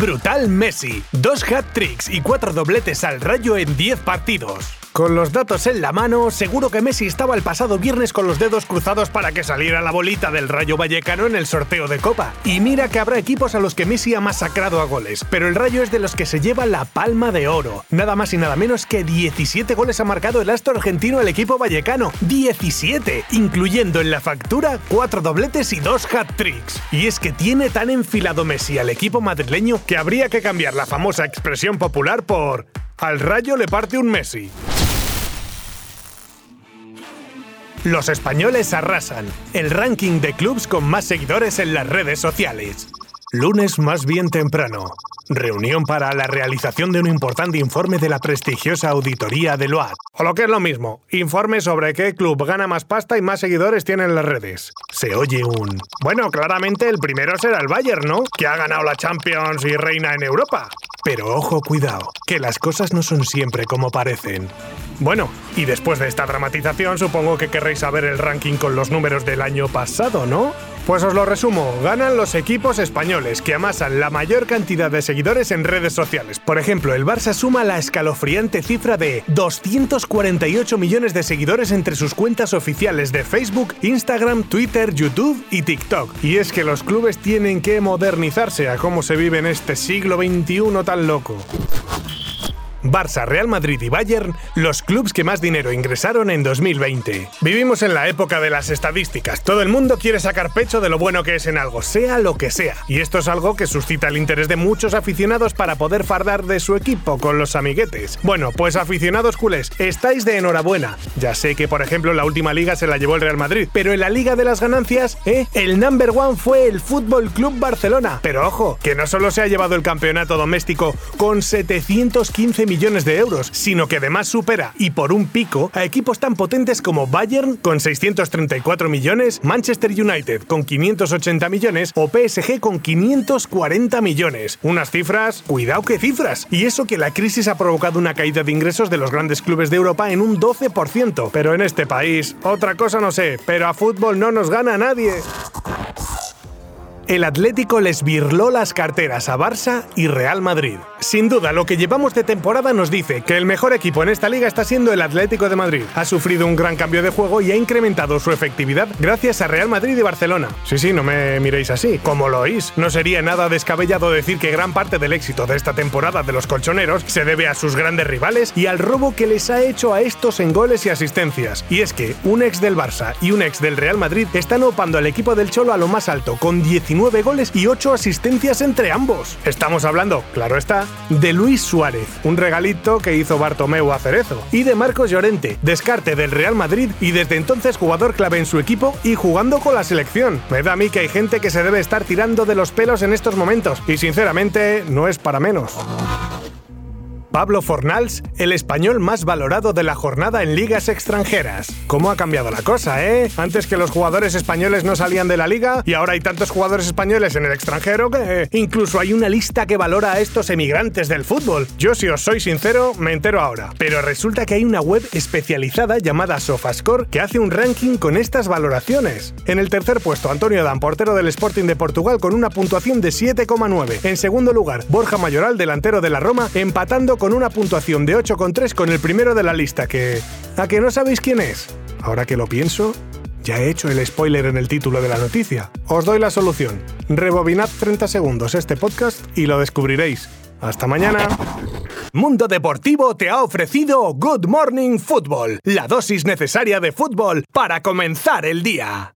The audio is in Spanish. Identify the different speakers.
Speaker 1: Brutal Messi, dos hat-tricks y cuatro dobletes al rayo en 10 partidos. Con los datos en la mano, seguro que Messi estaba el pasado viernes con los dedos cruzados para que saliera la bolita del Rayo Vallecano en el sorteo de Copa. Y mira que habrá equipos a los que Messi ha masacrado a goles, pero el Rayo es de los que se lleva la palma de oro. Nada más y nada menos que 17 goles ha marcado el astro argentino al equipo vallecano. 17, incluyendo en la factura 4 dobletes y 2 hat-tricks. Y es que tiene tan enfilado Messi al equipo madrileño que habría que cambiar la famosa expresión popular por al Rayo le parte un Messi. Los españoles arrasan. El ranking de clubs con más seguidores en las redes sociales. Lunes más bien temprano. Reunión para la realización de un importante informe de la prestigiosa auditoría de Loat. O lo que es lo mismo, informe sobre qué club gana más pasta y más seguidores tiene en las redes. Se oye un... Bueno, claramente el primero será el Bayern, ¿no? Que ha ganado la Champions y reina en Europa. Pero ojo, cuidado, que las cosas no son siempre como parecen. Bueno, y después de esta dramatización supongo que querréis saber el ranking con los números del año pasado, ¿no? Pues os lo resumo, ganan los equipos españoles que amasan la mayor cantidad de seguidores en redes sociales. Por ejemplo, el Barça suma la escalofriante cifra de 248 millones de seguidores entre sus cuentas oficiales de Facebook, Instagram, Twitter, YouTube y TikTok. Y es que los clubes tienen que modernizarse a cómo se vive en este siglo XXI tan loco. Barça, Real Madrid y Bayern, los clubes que más dinero ingresaron en 2020. Vivimos en la época de las estadísticas. Todo el mundo quiere sacar pecho de lo bueno que es en algo, sea lo que sea. Y esto es algo que suscita el interés de muchos aficionados para poder fardar de su equipo con los amiguetes. Bueno, pues aficionados culés, estáis de enhorabuena. Ya sé que, por ejemplo, la última liga se la llevó el Real Madrid, pero en la liga de las ganancias, ¿eh? El number one fue el Fútbol Club Barcelona. Pero ojo, que no solo se ha llevado el campeonato doméstico con 715 millones de euros, sino que además supera, y por un pico, a equipos tan potentes como Bayern con 634 millones, Manchester United con 580 millones o PSG con 540 millones. Unas cifras, cuidado que cifras. Y eso que la crisis ha provocado una caída de ingresos de los grandes clubes de Europa en un 12%. Pero en este país, otra cosa no sé, pero a fútbol no nos gana nadie el Atlético les birló las carteras a Barça y Real Madrid. Sin duda, lo que llevamos de temporada nos dice que el mejor equipo en esta liga está siendo el Atlético de Madrid. Ha sufrido un gran cambio de juego y ha incrementado su efectividad gracias a Real Madrid y Barcelona. Sí, sí, no me miréis así. Como lo oís, no sería nada descabellado decir que gran parte del éxito de esta temporada de los colchoneros se debe a sus grandes rivales y al robo que les ha hecho a estos en goles y asistencias. Y es que un ex del Barça y un ex del Real Madrid están opando al equipo del Cholo a lo más alto, con 19 9 goles y 8 asistencias entre ambos. Estamos hablando, claro está, de Luis Suárez, un regalito que hizo Bartomeu a Cerezo, y de Marcos Llorente, descarte del Real Madrid y desde entonces jugador clave en su equipo y jugando con la selección. Me da a mí que hay gente que se debe estar tirando de los pelos en estos momentos, y sinceramente no es para menos. Pablo Fornals, el español más valorado de la jornada en ligas extranjeras. ¿Cómo ha cambiado la cosa, eh? Antes que los jugadores españoles no salían de la liga y ahora hay tantos jugadores españoles en el extranjero que incluso hay una lista que valora a estos emigrantes del fútbol. Yo si os soy sincero, me entero ahora. Pero resulta que hay una web especializada llamada Sofascore que hace un ranking con estas valoraciones. En el tercer puesto, Antonio Dan, portero del Sporting de Portugal con una puntuación de 7,9. En segundo lugar, Borja Mayoral, delantero de la Roma, empatando con con una puntuación de 8,3 con el primero de la lista, que... ¿A que no sabéis quién es? Ahora que lo pienso, ya he hecho el spoiler en el título de la noticia. Os doy la solución. Rebobinad 30 segundos este podcast y lo descubriréis. Hasta mañana. Mundo Deportivo te ha ofrecido Good Morning Football, la dosis necesaria de fútbol para comenzar el día.